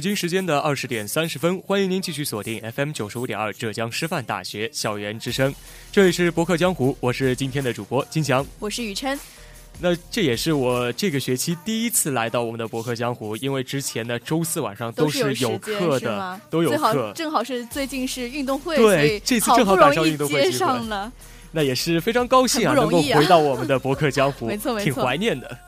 北京时间的二十点三十分，欢迎您继续锁定 FM 九十五点二浙江师范大学校园之声，这里是博客江湖，我是今天的主播金翔，我是雨琛。那这也是我这个学期第一次来到我们的博客江湖，因为之前的周四晚上都是有课的，都有课，正好是最近是运动会，对，这次正好赶上运动会接上了，那也是非常高兴啊，能够回到我们的博客江湖，没错没错，挺怀念的。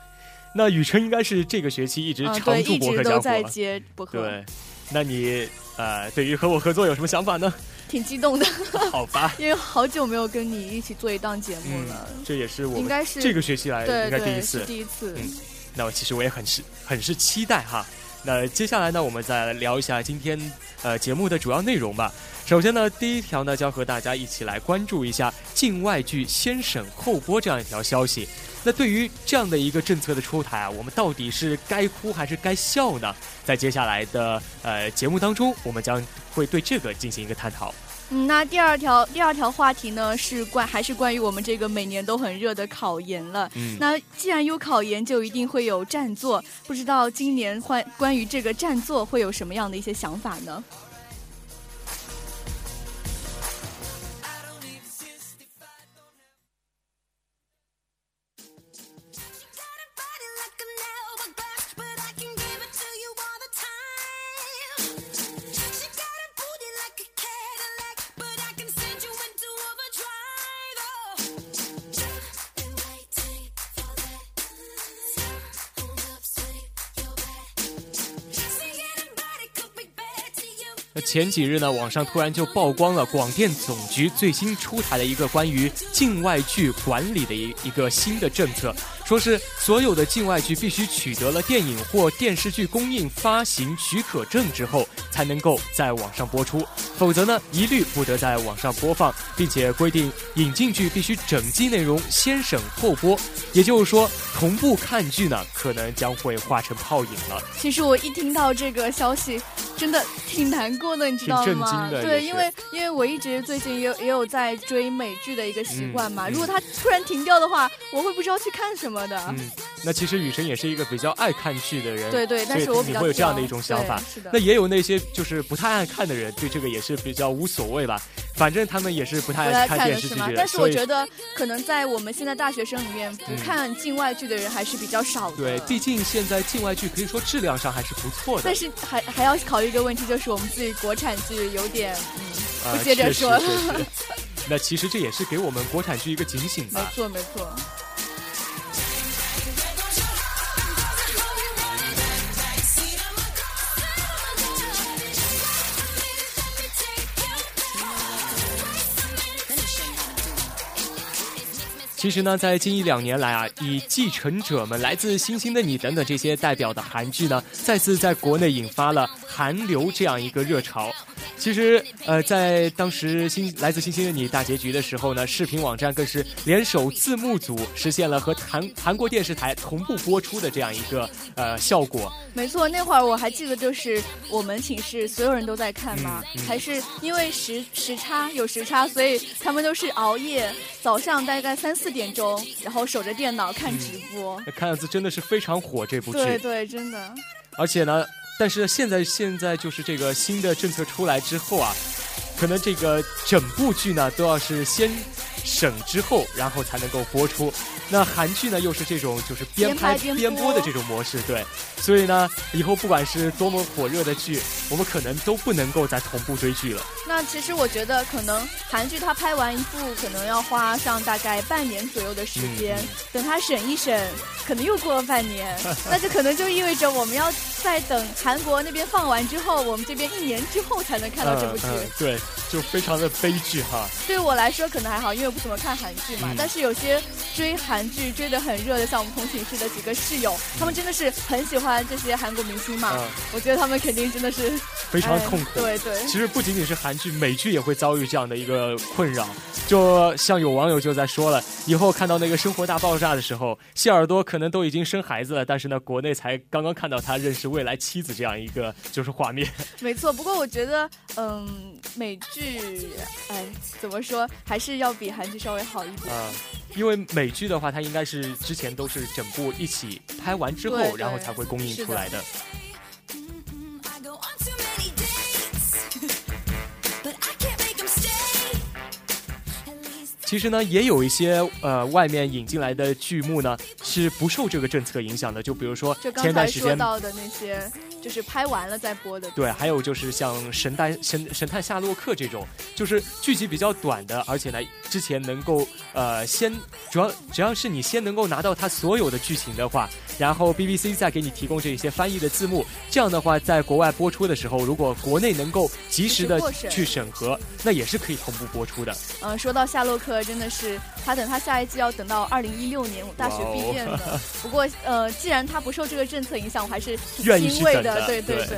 那雨辰应该是这个学期一直常驻博客江湖了，对。那你呃，对于和我合作有什么想法呢？挺激动的，好吧，因为好久没有跟你一起做一档节目了。这也是我应该是这个学期来应该第一次，第一次。嗯，那我其实我也很是很是期待哈。那接下来呢，我们再来聊一下今天呃节目的主要内容吧。首先呢，第一条呢，将和大家一起来关注一下境外剧先审后播这样一条消息。那对于这样的一个政策的出台啊，我们到底是该哭还是该笑呢？在接下来的呃节目当中，我们将会对这个进行一个探讨。嗯，那第二条第二条话题呢，是关还是关于我们这个每年都很热的考研了。嗯，那既然有考研，就一定会有占座，不知道今年关关于这个占座会有什么样的一些想法呢？那前几日呢，网上突然就曝光了广电总局最新出台的一个关于境外剧管理的一一个新的政策，说是所有的境外剧必须取得了电影或电视剧公映发行许可证之后，才能够在网上播出，否则呢，一律不得在网上播放，并且规定引进剧必须整季内容先审后播，也就是说，同步看剧呢，可能将会化成泡影了。其实我一听到这个消息。真的挺难过的，你知道吗？对，因为因为我一直最近也也有在追美剧的一个习惯嘛。如果它突然停掉的话，我会不知道去看什么的。嗯，那其实雨神也是一个比较爱看剧的人，对对，但是我你会有这样的一种想法。是的。那也有那些就是不太爱看的人，对这个也是比较无所谓吧。反正他们也是不太爱看电视剧但是我觉得，可能在我们现在大学生里面，不看境外剧的人还是比较少的。对，毕竟现在境外剧可以说质量上还是不错的。但是还还要考虑一个问题，就是我们自己国产剧有点嗯，不接着说了。那其实这也是给我们国产剧一个警醒吧。没错，没错。其实呢，在近一两年来啊，以《继承者们》、《来自星星的你》等等这些代表的韩剧呢，再次在国内引发了韩流这样一个热潮。其实，呃，在当时《星来自星星的你》大结局的时候呢，视频网站更是联手字幕组，实现了和韩韩国电视台同步播出的这样一个呃效果。没错，那会儿我还记得，就是我们寝室所有人都在看嘛，还是因为时时差有时差，所以他们都是熬夜，早上大概三四点钟，然后守着电脑看直播。看样子真的是非常火这部剧。对对，真的。而且呢。但是现在，现在就是这个新的政策出来之后啊，可能这个整部剧呢都要是先审之后，然后才能够播出。那韩剧呢，又是这种就是边拍边播的这种模式，对。所以呢，以后不管是多么火热的剧，我们可能都不能够再同步追剧了。那其实我觉得，可能韩剧它拍完一部，可能要花上大概半年左右的时间。等它审一审，可能又过了半年。那就可能就意味着我们要在等韩国那边放完之后，我们这边一年之后才能看到这部剧。对，就非常的悲剧哈。对我来说可能还好，因为我不怎么看韩剧嘛。但是有些追韩剧追得很热的，像我们同寝室的几个室友，他们真的是很喜欢。这些韩国明星嘛，我觉得他们肯定真的是非常痛苦。对对，其实不仅仅是韩剧，美剧也会遭遇这样的一个困扰。就像有网友就在说了，以后看到那个《生活大爆炸》的时候，谢耳朵可能都已经生孩子了，但是呢，国内才刚刚看到他认识未来妻子这样一个 就是画面。没错，不过我觉得，嗯，美剧，哎，怎么说，还是要比韩剧稍微好一点。啊，因为美剧的话，它应该是之前都是整部一起拍完之后，然后才会公映出来的。其实呢，也有一些呃外面引进来的剧目呢是不受这个政策影响的，就比如说前段时间到的那些，就是拍完了再播的。对，还有就是像《神探神神探夏洛克》这种，就是剧集比较短的，而且呢之前能够呃先主要只要是你先能够拿到它所有的剧情的话，然后 BBC 再给你提供这一些翻译的字幕，这样的话在国外播出的时候，如果国内能够及时的去审核，那也是可以同步播出的。嗯，说到夏洛克，真的是他等他下一季要等到二零一六年大学毕业呢。不过呃，既然他不受这个政策影响，我还是挺欣慰的。对对对。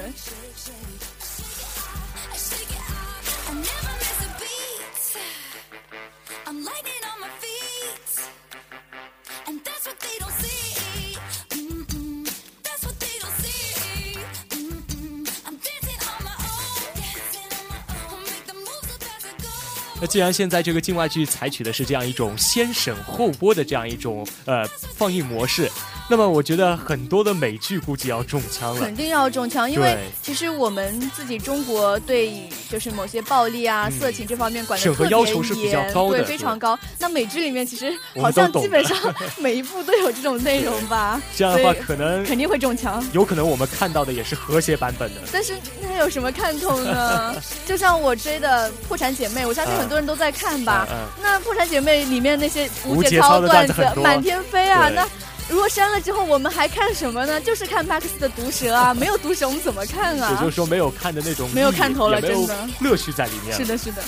既然现在这个境外剧采取的是这样一种先审后播的这样一种呃放映模式。那么我觉得很多的美剧估计要中枪了，肯定要中枪，因为其实我们自己中国对就是某些暴力啊、色情这方面管的特别严，对非常高。那美剧里面其实好像基本上每一部都有这种内容吧？这样的话可能肯定会中枪，有可能我们看到的也是和谐版本的。但是那有什么看头呢？就像我追的《破产姐妹》，我相信很多人都在看吧？那《破产姐妹》里面那些无节操段子满天飞啊，那。如果删了之后，我们还看什么呢？就是看 Max 的毒舌啊！没有毒舌，我们怎么看啊？也就是说，没有看的那种，没有看头了，真的乐趣在里面。是的，是的。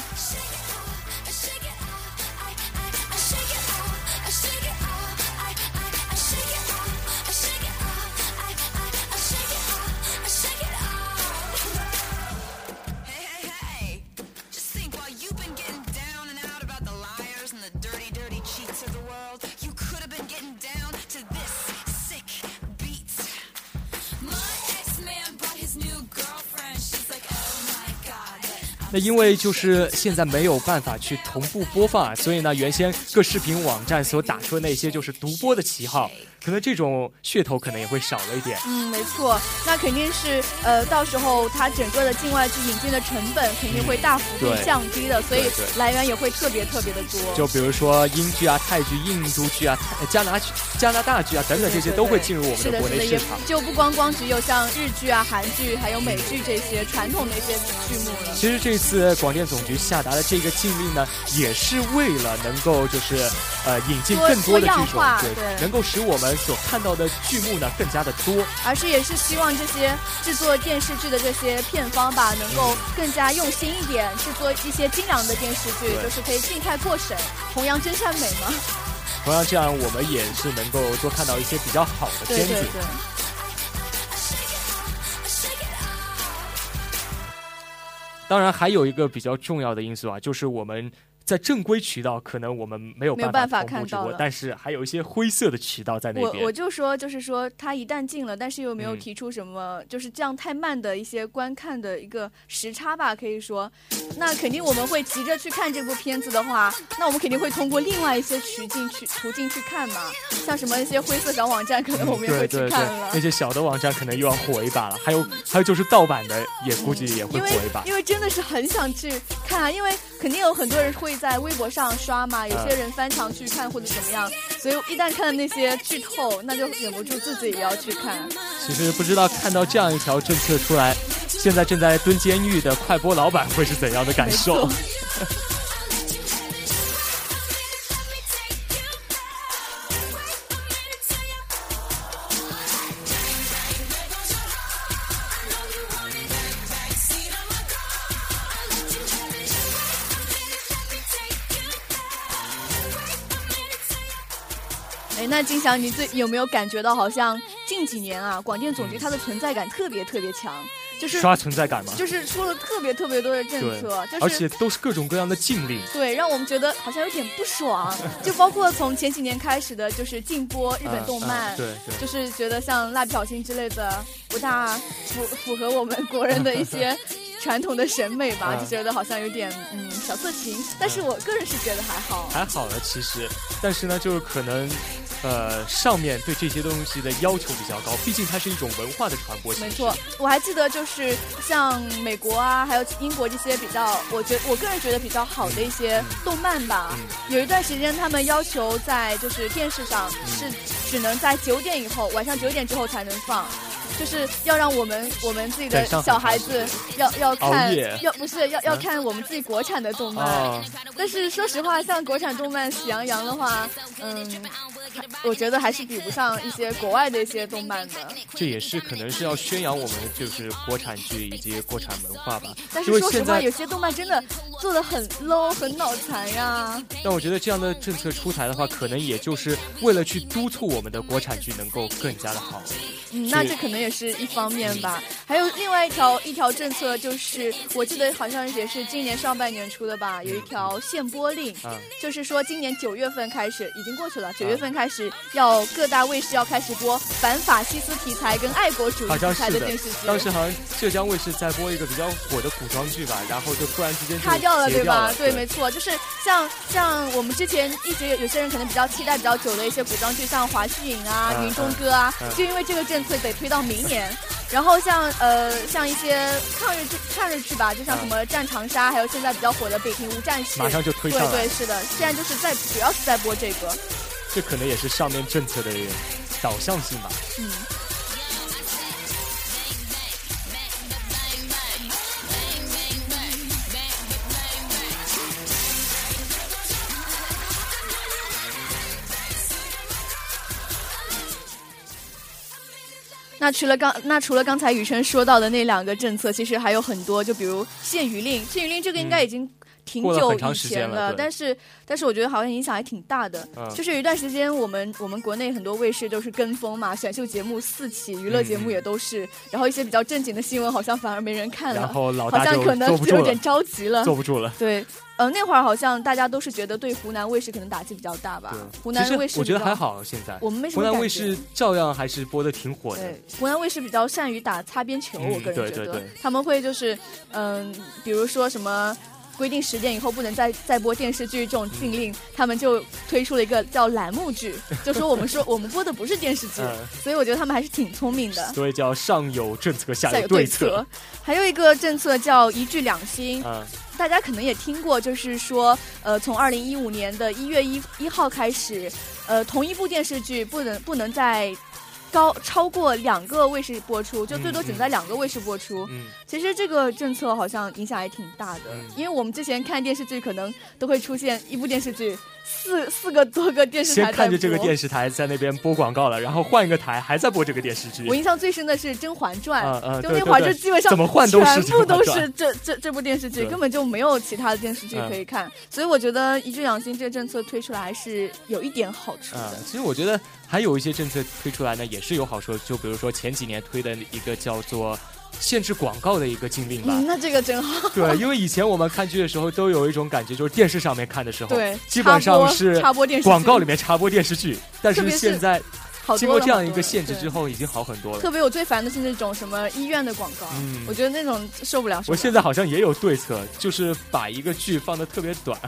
因为就是现在没有办法去同步播放啊，所以呢，原先各视频网站所打出的那些就是独播的旗号。可能这种噱头可能也会少了一点。嗯，没错，那肯定是呃，到时候它整个的境外剧引进的成本肯定会大幅度降低的，所以来源也会特别特别的多。就比如说英剧啊、泰剧、印度剧啊、加拿加拿大剧啊等等这些都会进入我们的国内市场。就不光光只有像日剧啊、韩剧，还有美剧这些传统的一些剧目了。其实这次广电总局下达的这个禁令呢，也是为了能够就是呃引进更多的剧种，对，能够使我们。所看到的剧目呢更加的多，而是也是希望这些制作电视剧的这些片方吧，能够更加用心一点，制作一些精良的电视剧，就是可以尽快过审，弘扬真善美嘛。同样，这样我们也是能够多看到一些比较好的片子。对对对。当然，还有一个比较重要的因素啊，就是我们。在正规渠道，可能我们没有办法看到，但是还有一些灰色的渠道在那边。我我就说，就是说，他一旦进了，但是又没有提出什么，就是这样太慢的一些观看的一个时差吧，可以说，那肯定我们会急着去看这部片子的话，那我们肯定会通过另外一些渠径去途径去看嘛，像什么一些灰色小网站，可能我们也会去看了。那些小的网站可能又要火一把了，还有还有就是盗版的，也估计也会火一把。因为真的是很想去看啊，因为肯定有很多人会在微博上。刷嘛，有些人翻墙去看或者怎么样，所以一旦看到那些剧透，那就忍不住自己也要去看。其实不知道看到这样一条政策出来，现在正在蹲监狱的快播老板会是怎样的感受？那金祥，你最有没有感觉到，好像近几年啊，广电总局它的存在感特别特别强，就是刷存在感嘛，就是出了特别特别多的政策，就是而且都是各种各样的禁令，对，让我们觉得好像有点不爽。就包括从前几年开始的，就是禁播日本动漫，对对，就是觉得像蜡笔小新之类的不大符符合我们国人的一些。传统的审美吧，就觉得好像有点嗯小色情。但是我个人是觉得还好，还好了其实。但是呢，就是可能。呃，上面对这些东西的要求比较高，毕竟它是一种文化的传播。没错，我还记得就是像美国啊，还有英国这些比较，我觉我个人觉得比较好的一些动漫吧。有一段时间，他们要求在就是电视上是只能在九点以后，晚上九点之后才能放。就是要让我们我们自己的小孩子要要看要不是要要看我们自己国产的动漫，但是说实话，像国产动漫《喜羊羊》的话，嗯，我觉得还是比不上一些国外的一些动漫的。这也是可能是要宣扬我们就是国产剧以及国产文化吧。但是说实话，有些动漫真的做的很 low 很脑残呀。但我觉得这样的政策出台的话，可能也就是为了去督促我们的国产剧能够更加的好。嗯，那这可能也是一方面吧。还有另外一条一条政策，就是我记得好像也是今年上半年出的吧，有一条限播令，就是说今年九月份开始，已经过去了，九月份开始要各大卫视要开始播反法西斯题材跟爱国主义题材的电视剧。当时好像浙江卫视在播一个比较火的古装剧吧，然后就突然之间塌掉了，对吧？对，没错，就是像像我们之前一直有些人可能比较期待比较久的一些古装剧，像华胥引啊、云中歌啊，就因为这个政。政策得推到明年，然后像呃像一些抗日剧抗日剧吧，就像什么《战长沙》，还有现在比较火的《北平无战事》，马上就推上。对对是的，现在就是在主要是在播这个。这可能也是上面政策的导向性吧。嗯。那除了刚那除了刚才雨辰说到的那两个政策，其实还有很多，就比如限娱令，限娱令这个应该已经挺久以前了，但是但是我觉得好像影响还挺大的。就是有一段时间，我们我们国内很多卫视都是跟风嘛，选秀节目四起，娱乐节目也都是，然后一些比较正经的新闻好像反而没人看了，然后好像可能有点着急了，坐不住了。对。呃，那会儿好像大家都是觉得对湖南卫视可能打击比较大吧。湖南卫视我觉得还好，现在我们没什么湖南卫视照样还是播的挺火的。湖南卫视比较善于打擦边球，我个人觉得他们会就是嗯，比如说什么规定十点以后不能再再播电视剧这种禁令，他们就推出了一个叫栏目剧，就说我们说我们播的不是电视剧，所以我觉得他们还是挺聪明的。所以叫上有政策下有对策。还有一个政策叫一剧两星。大家可能也听过，就是说，呃，从二零一五年的一月一一号开始，呃，同一部电视剧不能不能在。高超过两个卫视播出，就最多只能在两个卫视播出。嗯，其实这个政策好像影响还挺大的，因为我们之前看电视剧，可能都会出现一部电视剧四四个多个电视台先看着这个电视台在那边播广告了，然后换一个台还在播这个电视剧。我印象最深的是《甄嬛传》，就那会儿就基本上怎么换都是全部都是这这这部电视剧，根本就没有其他的电视剧可以看。所以我觉得一剧养心这个政策推出来还是有一点好处的。其实我觉得。还有一些政策推出来呢，也是有好处。就比如说前几年推的一个叫做限制广告的一个禁令吧。那这个真好。对，因为以前我们看剧的时候都有一种感觉，就是电视上面看的时候，对，基本上是插播电视广告里面插播电视剧。但是现在经过这样一个限制之后，已经好很多了。特别我最烦的是那种什么医院的广告，我觉得那种受不了。我现在好像也有对策，就是把一个剧放的特别短。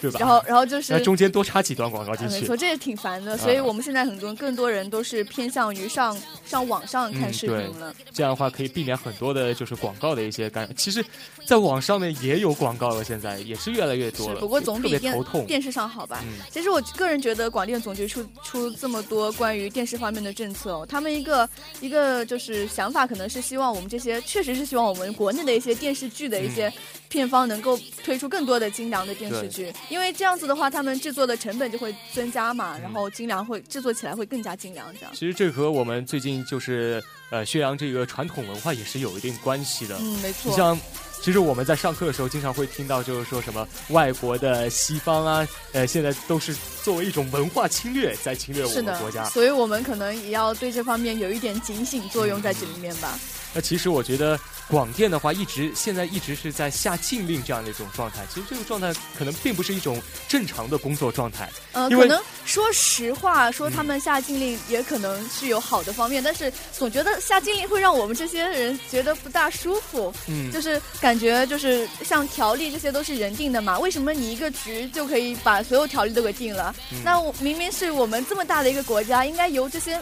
对吧？然后，然后就是，中间多插几段广告进去。没错，这也挺烦的。所以我们现在很多更多人都是偏向于上上网上看视频了。这样的话可以避免很多的就是广告的一些干扰。其实，在网上面也有广告了，现在也是越来越多了。不过总比电电视上好吧？其实我个人觉得广电总局出出这么多关于电视方面的政策哦，他们一个一个就是想法，可能是希望我们这些确实是希望我们国内的一些电视剧的一些。片方能够推出更多的精良的电视剧，因为这样子的话，他们制作的成本就会增加嘛，然后精良会制作起来会更加精良。这样，其实这和我们最近就是呃宣扬这个传统文化也是有一定关系的。嗯，没错。像其实我们在上课的时候经常会听到，就是说什么外国的西方啊，呃，现在都是作为一种文化侵略在侵略我们国家。所以我们可能也要对这方面有一点警醒作用在这里面吧。那其实我觉得广电的话，一直现在一直是在下禁令这样的一种状态。其实这个状态可能并不是一种正常的工作状态。呃，可能说实话，说他们下禁令也可能是有好的方面，但是总觉得下禁令会让我们这些人觉得不大舒服。嗯，就是感觉就是像条例这些都是人定的嘛，为什么你一个局就可以把所有条例都给定了？那明明是我们这么大的一个国家，应该由这些。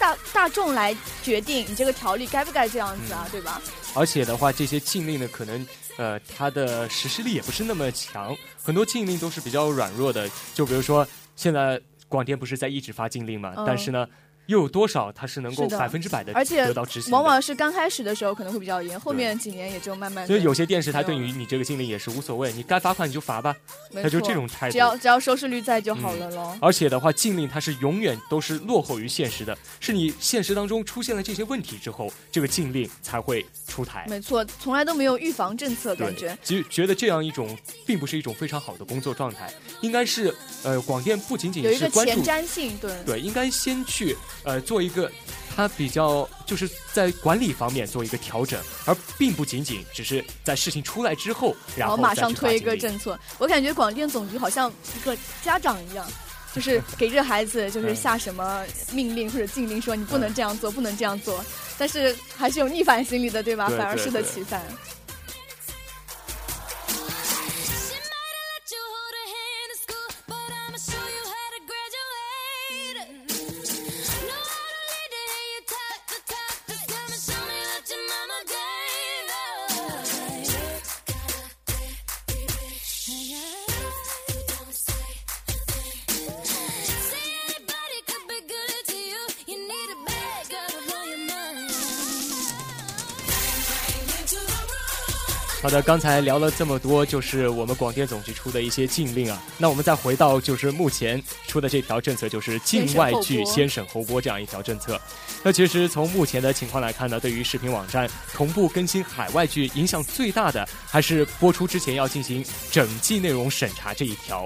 大大众来决定你这个条例该不该这样子啊，对吧？而且的话，这些禁令呢，可能呃，它的实施力也不是那么强，很多禁令都是比较软弱的。就比如说，现在广电不是在一直发禁令嘛，但是呢。又有多少它是能够百分之百的得到执行？往往是刚开始的时候可能会比较严，后面几年也就慢慢。所以有些电视台对于你这个禁令也是无所谓，你该罚款你就罚吧，他就这种态度。只要只要收视率在就好了喽。而且的话，禁令它是永远都是落后于现实的，是你现实当中出现了这些问题之后，这个禁令才会出台。没错，从来都没有预防政策，感觉。其实觉得这样一种并不是一种非常好的工作状态，应该是呃，广电不仅仅是关注前瞻性，对对，应该先去呃做一个。他比较就是在管理方面做一个调整，而并不仅仅只是在事情出来之后，然后马上推一个政策。我感觉广电总局好像一个家长一样，就是 给这孩子就是下什么命令或者禁令，说你不能这样做，不能这样做，但是还是有逆反心理的，对吧？反而适得其反。的，刚才聊了这么多，就是我们广电总局出的一些禁令啊。那我们再回到就是目前出的这条政策，就是境外剧先审后播这样一条政策。那其实从目前的情况来看呢，对于视频网站同步更新海外剧，影响最大的还是播出之前要进行整季内容审查这一条。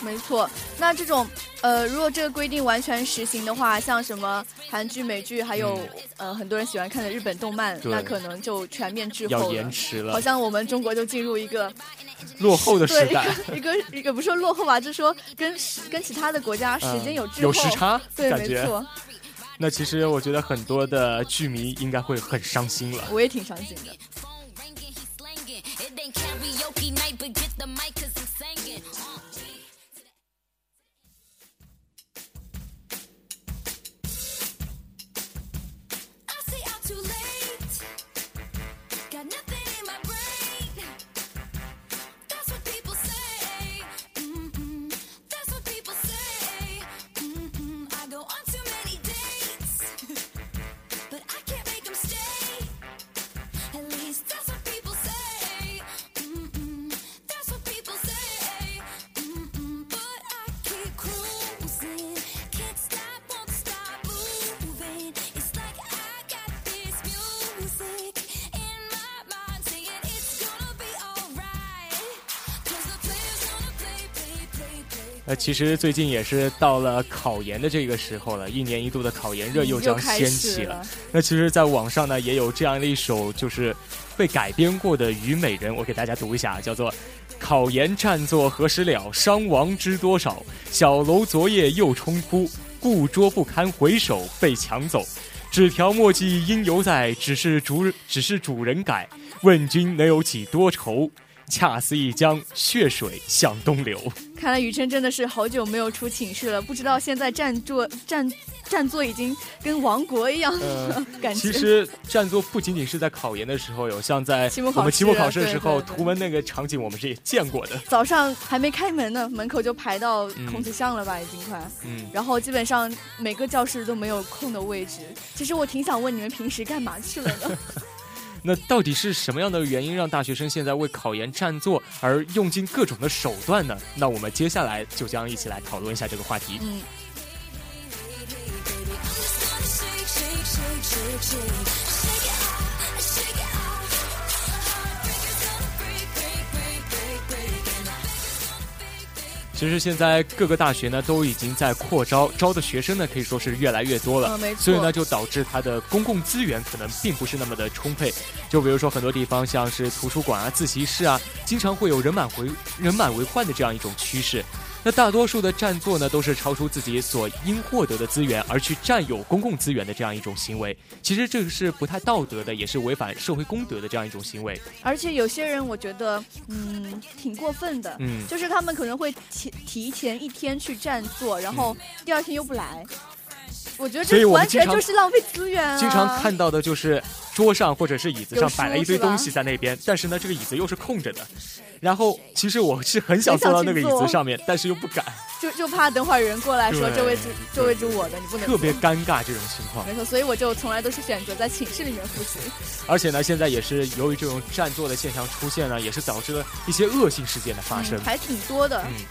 没错，那这种呃，如果这个规定完全实行的话，像什么韩剧、美剧，还有呃很多人喜欢看的日本动漫，那可能就全面滞后要延迟了。好像我们中国就进入一个落后的时代，一个一个不说落后吧，就是说跟跟其他的国家时间有滞后有时差，对，没错。那其实我觉得很多的剧迷应该会很伤心了。我也挺伤心的。呃，其实最近也是到了考研的这个时候了，一年一度的考研热又将掀起了。那其实，在网上呢，也有这样的一首就是被改编过的《虞美人》，我给大家读一下，叫做“考研占座何时了？伤亡知多少？小楼昨夜又冲突，故桌不堪回首被抢走。纸条墨迹应犹在，只是主只是主人改。问君能有几多愁？”恰似一江血水向东流。看来雨琛真的是好久没有出寝室了，不知道现在占座占占座已经跟亡国一样。感觉其实占座不仅仅是在考研的时候有，像在我们期末考试的时候，图文那个场景我们是也见过的。早上还没开门呢，门口就排到孔子巷了吧，已经快。嗯。然后基本上每个教室都没有空的位置。其实我挺想问你们平时干嘛去了呢？那到底是什么样的原因让大学生现在为考研占座而用尽各种的手段呢？那我们接下来就将一起来讨论一下这个话题。嗯。其实现在各个大学呢都已经在扩招，招的学生呢可以说是越来越多了。所以呢，就导致它的公共资源可能并不是那么的充沛。就比如说很多地方，像是图书馆啊、自习室啊，经常会有人满为人满为患的这样一种趋势。那大多数的占座呢，都是超出自己所应获得的资源而去占有公共资源的这样一种行为。其实这个是不太道德的，也是违反社会公德的这样一种行为。而且有些人，我觉得，嗯，挺过分的。嗯，就是他们可能会提提前一天去占座，然后第二天又不来。我觉得这完全就是浪费资源啊！经常看到的就是桌上或者是椅子上摆了一堆东西在那边，但是呢，这个椅子又是空着的。然后，其实我是很想坐到那个椅子上面，但是又不敢，就就怕等会儿人过来说这位置这位置我的，你不能。特别尴尬这种情况。没错，所以我就从来都是选择在寝室里面复习。而且呢，现在也是由于这种占座的现象出现呢，也是导致了一些恶性事件的发生，还挺多的。嗯。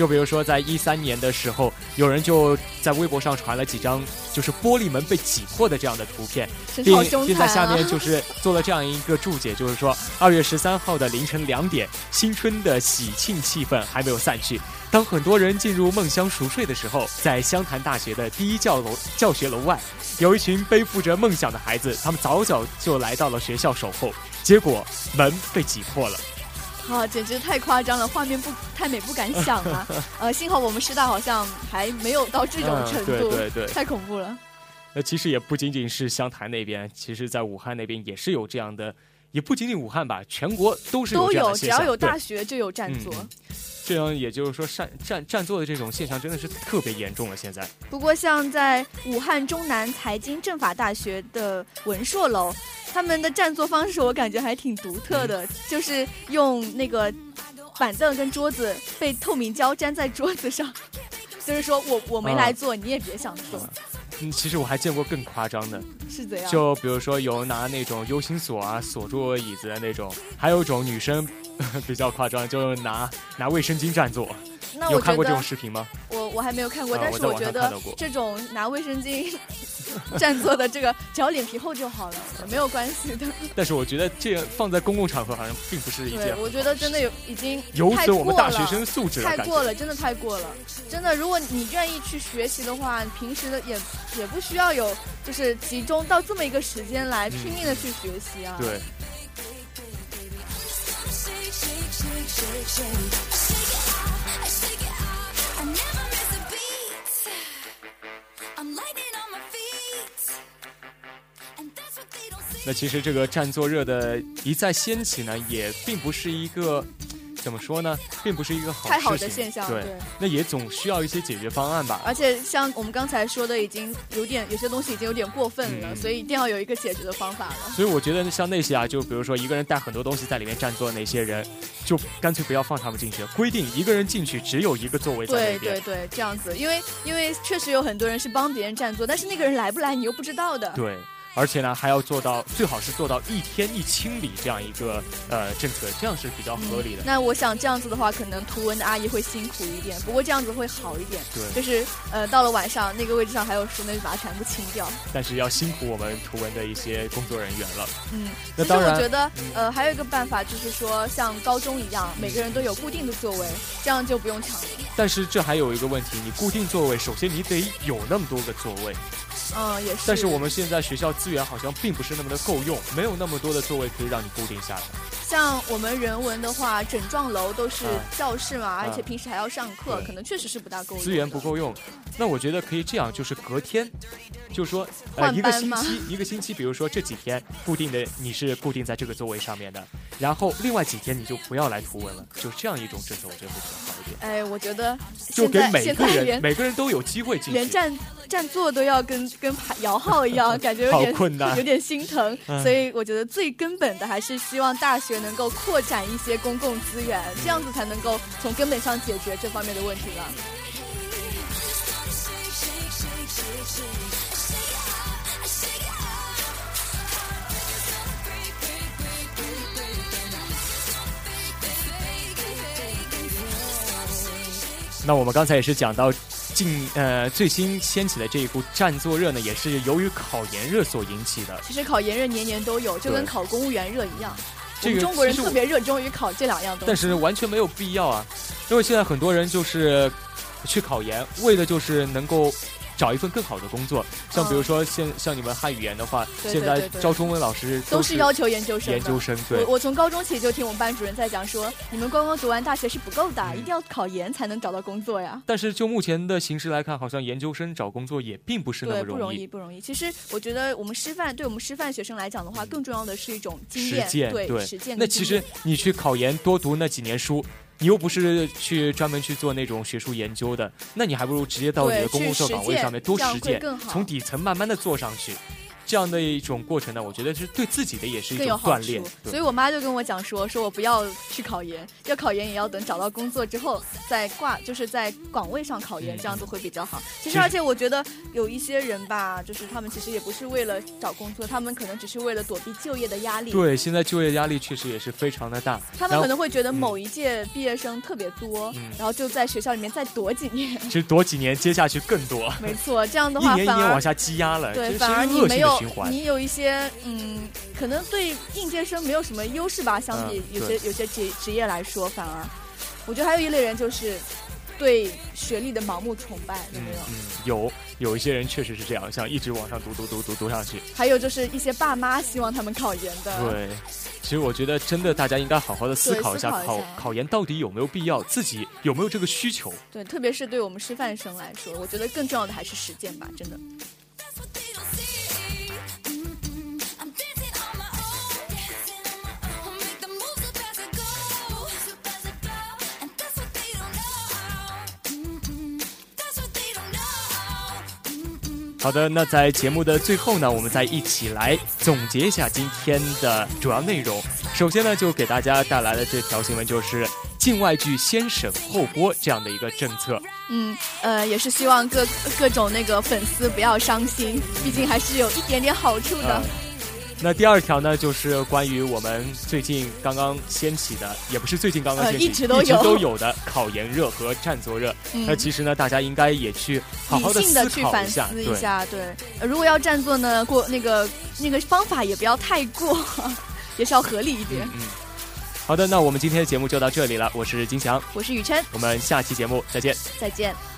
就比如说，在一三年的时候，有人就在微博上传了几张就是玻璃门被挤破的这样的图片，并并在下面就是做了这样一个注解，就是说二月十三号的凌晨两点，新春的喜庆气氛还没有散去。当很多人进入梦乡熟睡的时候，在湘潭大学的第一教楼教学楼外，有一群背负着梦想的孩子，他们早早就来到了学校守候，结果门被挤破了。啊，简直太夸张了，画面不太美，不敢想啊。呃，幸好我们师大好像还没有到这种程度，对对对，太恐怖了。那其实也不仅仅是湘潭那边，其实在武汉那边也是有这样的，也不仅仅武汉吧，全国都是都有，只要有大学就有占座。这样也就是说，占占占座的这种现象真的是特别严重了。现在，不过像在武汉中南财经政法大学的文硕楼，他们的占座方式我感觉还挺独特的，就是用那个板凳跟桌子被透明胶粘在桌子上，就是说我我没来坐，你也别想坐。嗯，其实我还见过更夸张的，是怎样？就比如说有拿那种 U 型锁啊锁住椅子的那种，还有一种女生。比较夸张，就拿拿卫生巾占座。那有看过这种视频吗？我我还没有看过，但是我觉得这种拿卫生巾 占座的这个，只要脸皮厚就好了，没有关系的。但是我觉得这放在公共场合好像并不是一件。我觉得真的有已经有损我们大学生素质太过了，真的太过了。真的，如果你愿意去学习的话，平时的也也不需要有就是集中到这么一个时间来拼命的去学习啊。对。那其实这个占座热的一再掀起呢，也并不是一个。怎么说呢，并不是一个好太好的现象，对，那也总需要一些解决方案吧。而且像我们刚才说的，已经有点有些东西已经有点过分了，所以一定要有一个解决的方法了。所以我觉得像那些啊，就比如说一个人带很多东西在里面占座的那些人，就干脆不要放他们进去，规定一个人进去只有一个座位在那边。对对对，这样子，因为因为确实有很多人是帮别人占座，但是那个人来不来你又不知道的。对。而且呢，还要做到最好是做到一天一清理这样一个呃政策，这样是比较合理的。那我想这样子的话，可能图文的阿姨会辛苦一点，不过这样子会好一点。对，就是呃到了晚上那个位置上还有书，那就把它全部清掉。但是要辛苦我们图文的一些工作人员了。嗯，那当然。我觉得呃还有一个办法就是说像高中一样，每个人都有固定的座位，这样就不用抢了。但是这还有一个问题，你固定座位，首先你得有那么多个座位。嗯，也是。但是我们现在学校资源好像并不是那么的够用，没有那么多的座位可以让你固定下来。像我们人文的话，整幢楼都是教室嘛，而且平时还要上课，可能确实是不大够。资源不够用，那我觉得可以这样，就是隔天，就说呃一个星期一个星期，比如说这几天固定的你是固定在这个座位上面的，然后另外几天你就不要来图文了，就这样一种政策，我觉得会比较好一点。哎，我觉得就给每个人每个人都有机会进，连站站座都要跟跟摇号一样，感觉有点困难，有点心疼。所以我觉得最根本的还是希望大学。能够扩展一些公共资源，这样子才能够从根本上解决这方面的问题了。那我们刚才也是讲到，近呃最新掀起的这一股占座热呢，也是由于考研热所引起的。其实考研热年年都有，就跟考公务员热一样。这个中国人特别热衷于考这两样东西，但是完全没有必要啊，因为现在很多人就是去考研，为的就是能够。找一份更好的工作，像比如说像像你们汉语言的话，现在招中文老师都是要求研究生。研究生，对。我我从高中起就听我们班主任在讲说，你们光光读完大学是不够的，一定要考研才能找到工作呀。但是就目前的形势来看，好像研究生找工作也并不是那么容易。不容易，不容易。其实我觉得我们师范对我们师范学生来讲的话，更重要的是一种经验，对实践。那其实你去考研，多读那几年书。你又不是去专门去做那种学术研究的，那你还不如直接到你的公共社岗位上面多实践，从底层慢慢的做上去。这样的一种过程呢，我觉得是对自己的也是一种锻炼。所以我妈就跟我讲说，说我不要去考研，要考研也要等找到工作之后再挂，就是在岗位上考研，这样子会比较好。其实，而且我觉得有一些人吧，就是他们其实也不是为了找工作，他们可能只是为了躲避就业的压力。对，现在就业压力确实也是非常的大。他们可能会觉得某一届毕业生特别多，然后就在学校里面再躲几年。其实躲几年，接下去更多。没错，这样的话一年一年往下积压了，对，反而你没有。你有一些嗯，可能对应届生没有什么优势吧，相比有些有些职职业来说，反而，我觉得还有一类人就是对学历的盲目崇拜，有没有？嗯，有有一些人确实是这样，想一直往上读读读读读上去。还有就是一些爸妈希望他们考研的。对，其实我觉得真的大家应该好好的思考一下，考考研到底有没有必要，自己有没有这个需求？对，特别是对我们师范生来说，我觉得更重要的还是实践吧，真的。好的，那在节目的最后呢，我们再一起来总结一下今天的主要内容。首先呢，就给大家带来的这条新闻就是境外剧先审后播这样的一个政策。嗯，呃，也是希望各各种那个粉丝不要伤心，毕竟还是有一点点好处的。那第二条呢，就是关于我们最近刚刚掀起的，也不是最近刚刚掀起，一直都有都有的考研热和占座热。那其实呢，大家应该也去好好的思考一下，一下。对，如果要占座呢，过那个那个方法也不要太过，也是要合理一点。嗯，好的，那我们今天的节目就到这里了。我是金翔，我是雨琛，我们下期节目再见，再见。